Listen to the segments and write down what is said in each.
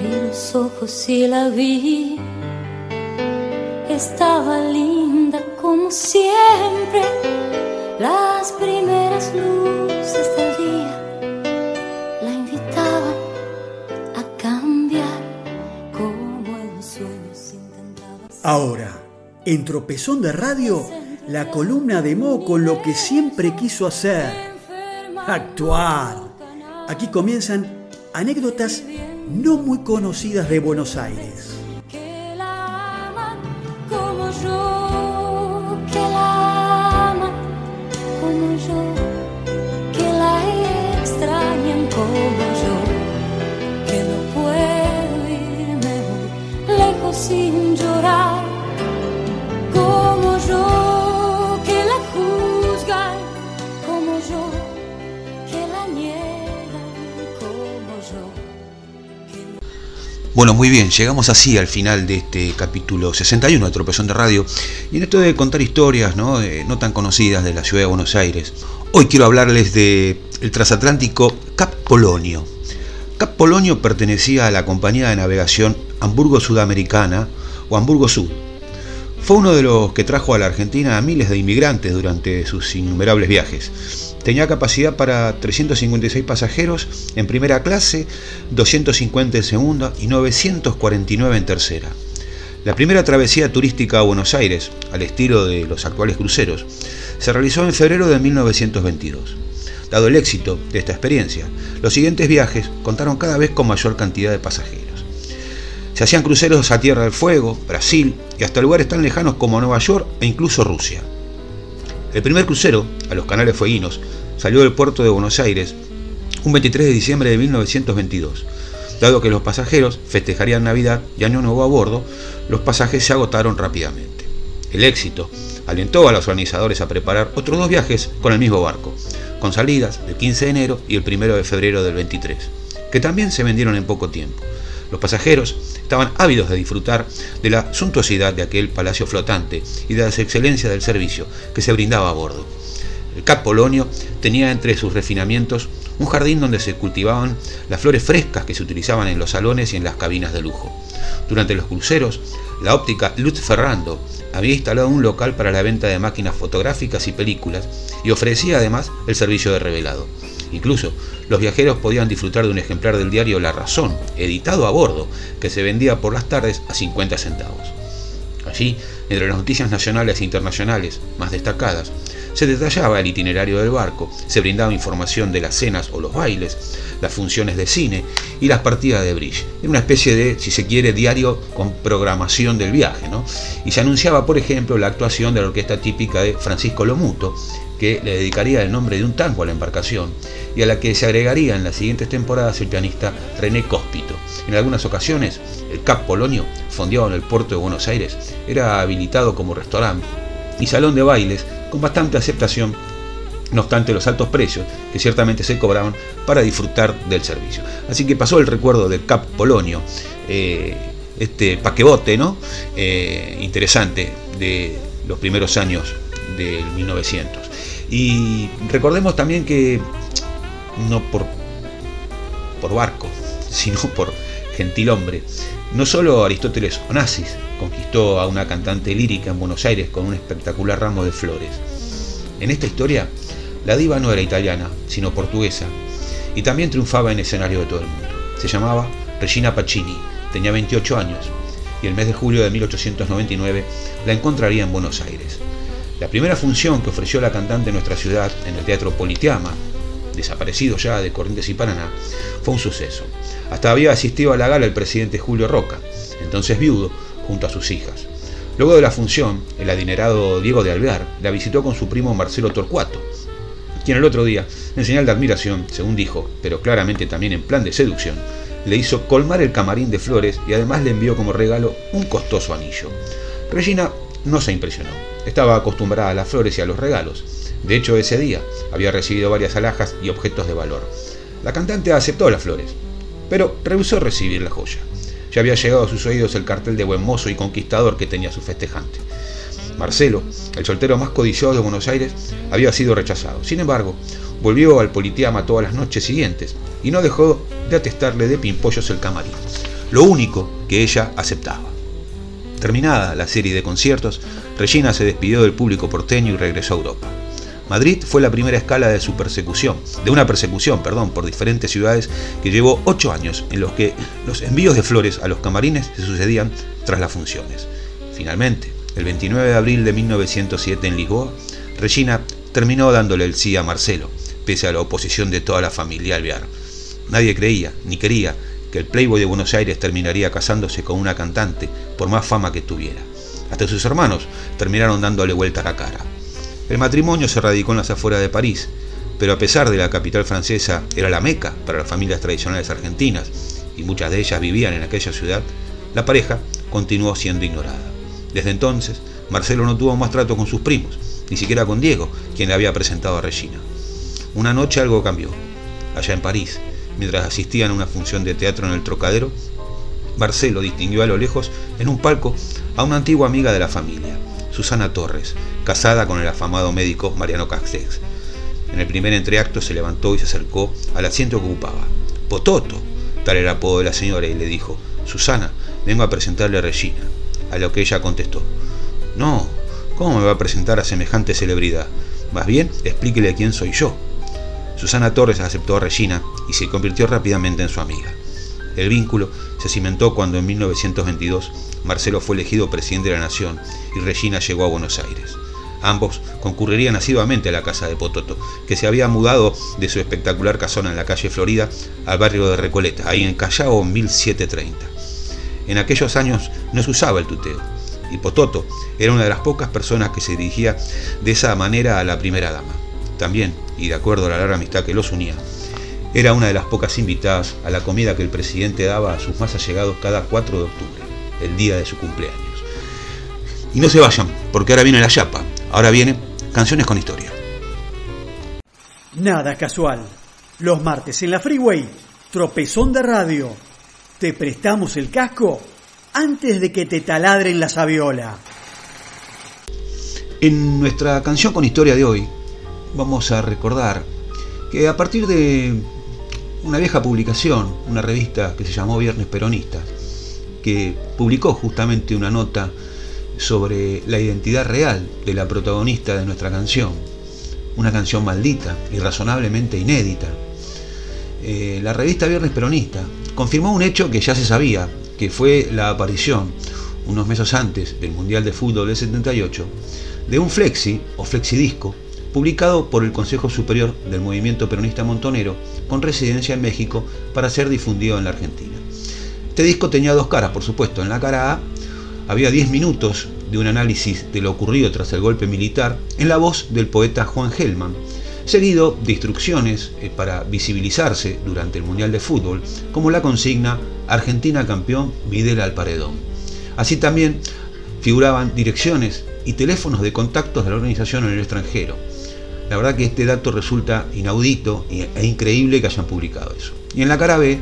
Abrí los ojos y la vi. Estaba linda como siempre. Las primeras luces del día la invitaban a cambiar como el sueño se intentaba. Ahora, en Tropezón de Radio, la columna de Mo con lo que siempre quiso hacer, actuar. Aquí comienzan anécdotas no muy conocidas de Buenos Aires. Bueno, muy bien, llegamos así al final de este capítulo 61 de Tropezón de Radio. Y en esto de contar historias ¿no? Eh, no tan conocidas de la ciudad de Buenos Aires, hoy quiero hablarles de el transatlántico Cap Polonio. Cap Polonio pertenecía a la compañía de navegación Hamburgo Sudamericana o Hamburgo Sud. Fue uno de los que trajo a la Argentina a miles de inmigrantes durante sus innumerables viajes. Tenía capacidad para 356 pasajeros en primera clase, 250 en segunda y 949 en tercera. La primera travesía turística a Buenos Aires, al estilo de los actuales cruceros, se realizó en febrero de 1922. Dado el éxito de esta experiencia, los siguientes viajes contaron cada vez con mayor cantidad de pasajeros. Se hacían cruceros a Tierra del Fuego, Brasil y hasta lugares tan lejanos como Nueva York e incluso Rusia. El primer crucero, a los canales fueguinos, salió del puerto de Buenos Aires un 23 de diciembre de 1922. Dado que los pasajeros festejarían Navidad y Año Nuevo a bordo, los pasajes se agotaron rápidamente. El éxito alentó a los organizadores a preparar otros dos viajes con el mismo barco, con salidas del 15 de enero y el 1 de febrero del 23, que también se vendieron en poco tiempo. Los pasajeros estaban ávidos de disfrutar de la suntuosidad de aquel palacio flotante y de las excelencias del servicio que se brindaba a bordo. El Cap Polonio tenía entre sus refinamientos un jardín donde se cultivaban las flores frescas que se utilizaban en los salones y en las cabinas de lujo. Durante los cruceros, la óptica Lutz Ferrando había instalado un local para la venta de máquinas fotográficas y películas y ofrecía además el servicio de revelado. Incluso los viajeros podían disfrutar de un ejemplar del diario La Razón, editado a bordo, que se vendía por las tardes a 50 centavos. Allí, entre las noticias nacionales e internacionales más destacadas, se detallaba el itinerario del barco, se brindaba información de las cenas o los bailes, las funciones de cine y las partidas de bridge. Era una especie de, si se quiere, diario con programación del viaje. ¿no? Y se anunciaba, por ejemplo, la actuación de la orquesta típica de Francisco Lomuto, que le dedicaría el nombre de un tango a la embarcación y a la que se agregaría en las siguientes temporadas el pianista René Cóspito. En algunas ocasiones, el Cap Polonio, fondeado en el puerto de Buenos Aires, era habilitado como restaurante y salón de bailes con bastante aceptación, no obstante los altos precios que ciertamente se cobraban para disfrutar del servicio. Así que pasó el recuerdo del Cap Polonio, eh, este paquebote ¿no? Eh, interesante de los primeros años del 1900. Y recordemos también que no por, por barco, sino por gentil hombre, no solo Aristóteles Onassis conquistó a una cantante lírica en Buenos Aires con un espectacular ramo de flores. En esta historia, la diva no era italiana, sino portuguesa, y también triunfaba en escenario de todo el mundo. Se llamaba Regina Pacini, tenía 28 años, y el mes de julio de 1899 la encontraría en Buenos Aires. La primera función que ofreció la cantante en nuestra ciudad, en el Teatro Politeama, desaparecido ya de Corrientes y Paraná, fue un suceso. Hasta había asistido a la gala el presidente Julio Roca, entonces viudo, junto a sus hijas. Luego de la función, el adinerado Diego de Alvear la visitó con su primo Marcelo Torcuato, quien el otro día, en señal de admiración, según dijo, pero claramente también en plan de seducción, le hizo colmar el camarín de flores y además le envió como regalo un costoso anillo. Regina no se impresionó. Estaba acostumbrada a las flores y a los regalos. De hecho, ese día había recibido varias alhajas y objetos de valor. La cantante aceptó las flores, pero rehusó recibir la joya. Ya había llegado a sus oídos el cartel de buen mozo y conquistador que tenía su festejante. Marcelo, el soltero más codiciado de Buenos Aires, había sido rechazado. Sin embargo, volvió al Politeama todas las noches siguientes y no dejó de atestarle de pimpollos el camarín. lo único que ella aceptaba. Terminada la serie de conciertos, Regina se despidió del público porteño y regresó a Europa. Madrid fue la primera escala de su persecución, de una persecución, perdón, por diferentes ciudades que llevó ocho años en los que los envíos de flores a los camarines se sucedían tras las funciones. Finalmente, el 29 de abril de 1907 en Lisboa, Regina terminó dándole el sí a Marcelo, pese a la oposición de toda la familia Alvear. Nadie creía, ni quería, que el Playboy de Buenos Aires terminaría casándose con una cantante, por más fama que tuviera. Hasta sus hermanos terminaron dándole vuelta a la cara. El matrimonio se radicó en las afueras de París, pero a pesar de la capital francesa era la meca para las familias tradicionales argentinas, y muchas de ellas vivían en aquella ciudad, la pareja continuó siendo ignorada. Desde entonces, Marcelo no tuvo más trato con sus primos, ni siquiera con Diego, quien le había presentado a Regina. Una noche algo cambió. Allá en París, mientras asistían a una función de teatro en el Trocadero, Marcelo distinguió a lo lejos, en un palco, a una antigua amiga de la familia, Susana Torres, casada con el afamado médico Mariano Castex. En el primer entreacto se levantó y se acercó al asiento que ocupaba. Pototo, tal era el apodo de la señora, y le dijo, Susana, vengo a presentarle a Regina. A lo que ella contestó, no, ¿cómo me va a presentar a semejante celebridad? Más bien, explíquele quién soy yo. Susana Torres aceptó a Regina y se convirtió rápidamente en su amiga. El vínculo se cimentó cuando en 1922 Marcelo fue elegido presidente de la Nación y Regina llegó a Buenos Aires. Ambos concurrirían asiduamente a la casa de Pototo, que se había mudado de su espectacular casona en la calle Florida al barrio de Recoleta, ahí en Callao 1730. En aquellos años no se usaba el tuteo, y Pototo era una de las pocas personas que se dirigía de esa manera a la primera dama. También, y de acuerdo a la larga amistad que los unía, era una de las pocas invitadas a la comida que el presidente daba a sus más allegados cada 4 de octubre, el día de su cumpleaños. Y no se vayan, porque ahora viene la chapa, ahora viene Canciones con Historia. Nada casual. Los martes en la Freeway, tropezón de radio. Te prestamos el casco antes de que te taladren la sabiola. En nuestra canción con historia de hoy vamos a recordar que a partir de una vieja publicación, una revista que se llamó Viernes Peronista, que publicó justamente una nota sobre la identidad real de la protagonista de nuestra canción, una canción maldita, irrazonablemente inédita. Eh, la revista Viernes Peronista confirmó un hecho que ya se sabía, que fue la aparición, unos meses antes del Mundial de Fútbol del 78, de un flexi o flexidisco publicado por el Consejo Superior del Movimiento Peronista Montonero con residencia en México para ser difundido en la Argentina. Este disco tenía dos caras, por supuesto. En la cara A había 10 minutos de un análisis de lo ocurrido tras el golpe militar en la voz del poeta Juan Gelman, seguido de instrucciones eh, para visibilizarse durante el Mundial de Fútbol, como la consigna Argentina campeón, Videla al paredón. Así también figuraban direcciones y teléfonos de contactos de la organización en el extranjero. La verdad que este dato resulta inaudito e increíble que hayan publicado eso. Y en la cara B,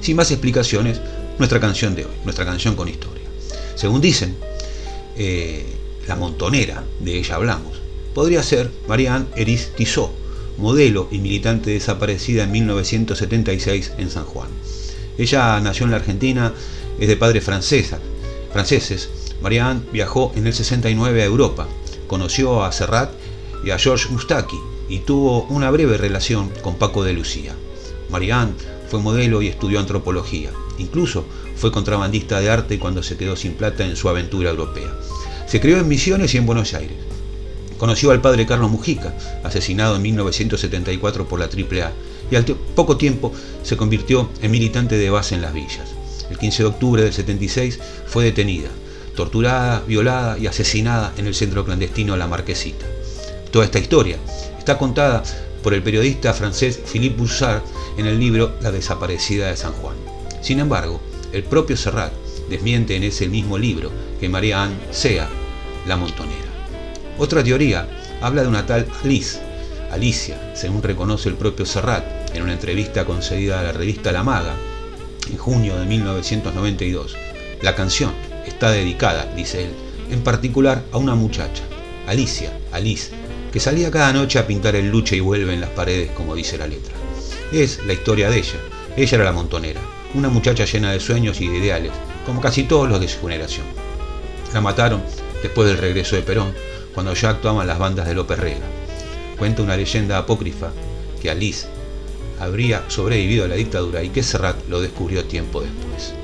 sin más explicaciones, nuestra canción de hoy, nuestra canción con historia. Según dicen, eh, la montonera, de ella hablamos, podría ser Marianne Eris Tissot, modelo y militante desaparecida en 1976 en San Juan. Ella nació en la Argentina, es de padres francesa, franceses. Marianne viajó en el 69 a Europa, conoció a Serrat y a George Mustaki y tuvo una breve relación con Paco de Lucía. Marianne fue modelo y estudió antropología. Incluso fue contrabandista de arte cuando se quedó sin plata en su aventura europea. Se crió en Misiones y en Buenos Aires. Conoció al padre Carlos Mujica, asesinado en 1974 por la AAA, y al poco tiempo se convirtió en militante de base en las villas. El 15 de octubre del 76 fue detenida, torturada, violada y asesinada en el centro clandestino La Marquesita. Toda esta historia está contada por el periodista francés Philippe Boussard en el libro La desaparecida de San Juan. Sin embargo, el propio Serrat desmiente en ese mismo libro que María Anne sea la montonera. Otra teoría habla de una tal Alice, Alicia, según reconoce el propio Serrat en una entrevista concedida a la revista La Maga en junio de 1992. La canción está dedicada, dice él, en particular a una muchacha, Alicia, Alice, que salía cada noche a pintar el luche y vuelve en las paredes, como dice la letra. Es la historia de ella. Ella era la montonera, una muchacha llena de sueños y de ideales, como casi todos los de su generación. La mataron después del regreso de Perón, cuando ya actuaban las bandas de López Rega. Cuenta una leyenda apócrifa que Alice habría sobrevivido a la dictadura y que Serrat lo descubrió tiempo después.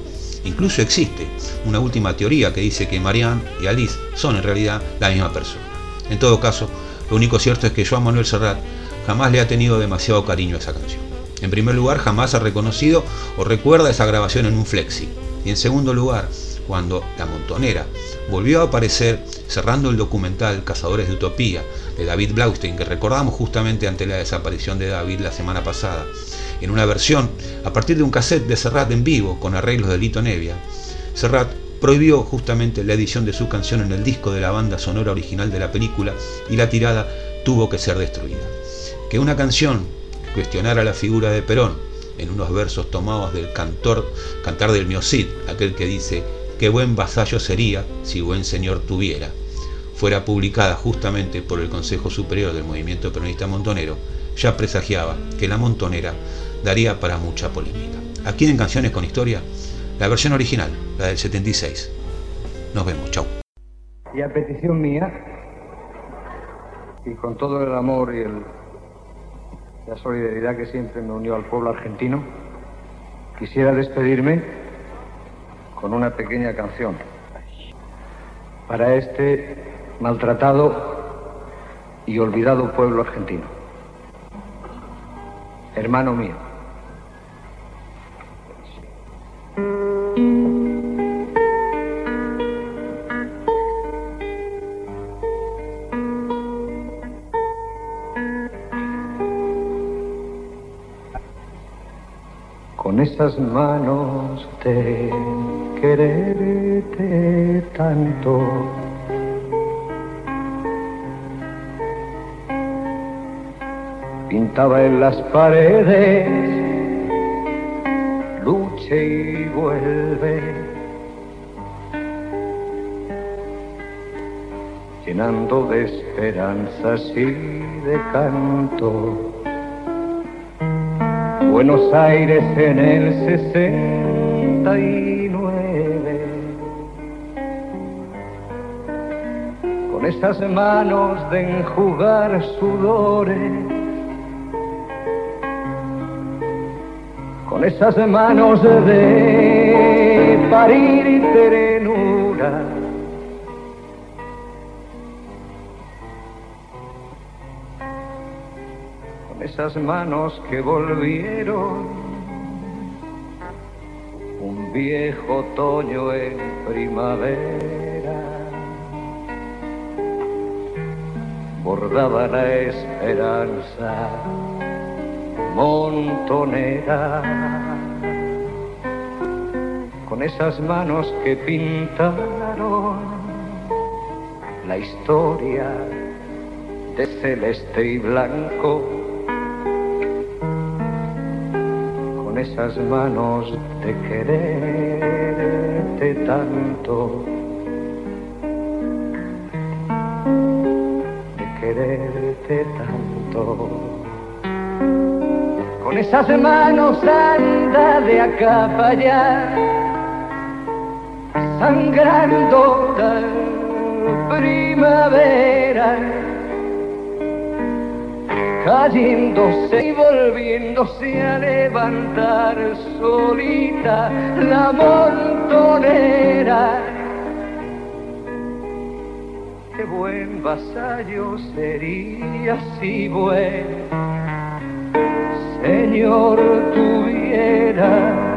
Incluso existe una última teoría que dice que Marianne y Alice son en realidad la misma persona. En todo caso, lo único cierto es que Joan Manuel Serrat jamás le ha tenido demasiado cariño a esa canción. En primer lugar, jamás ha reconocido o recuerda esa grabación en un flexi. Y en segundo lugar, cuando La Montonera volvió a aparecer cerrando el documental Cazadores de Utopía de David Blaustein, que recordamos justamente ante la desaparición de David la semana pasada, en una versión a partir de un cassette de Serrat en vivo con arreglos de Lito Nevia, Serrat prohibió justamente la edición de su canción en el disco de la banda sonora original de la película y la tirada tuvo que ser destruida. Que una canción cuestionara la figura de Perón en unos versos tomados del cantor, cantar del Miocid, aquel que dice qué buen vasallo sería si buen señor tuviera, fuera publicada justamente por el Consejo Superior del Movimiento Peronista Montonero, ya presagiaba que la montonera daría para mucha polémica. Aquí en Canciones con Historia, la versión original, la del 76. Nos vemos, chau. Y a petición mía, y con todo el amor y la solidaridad que siempre me unió al pueblo argentino, quisiera despedirme con una pequeña canción para este maltratado y olvidado pueblo argentino. Hermano mío. Esas manos de quererte tanto. Pintaba en las paredes, luche y vuelve, llenando de esperanzas y de canto. Buenos Aires en el 69. Con esas manos de enjugar sudores. Con esas manos de parir ternura. Esas manos que volvieron. Un viejo otoño en primavera. Bordaba la esperanza montonera. Con esas manos que pintaron la historia de celeste y blanco esas manos de quererte tanto, de quererte tanto. Con esas manos anda de acá para allá, sangrando la primavera cayéndose y volviéndose a levantar solita la montonera. Qué buen vasallo sería si buen señor tuviera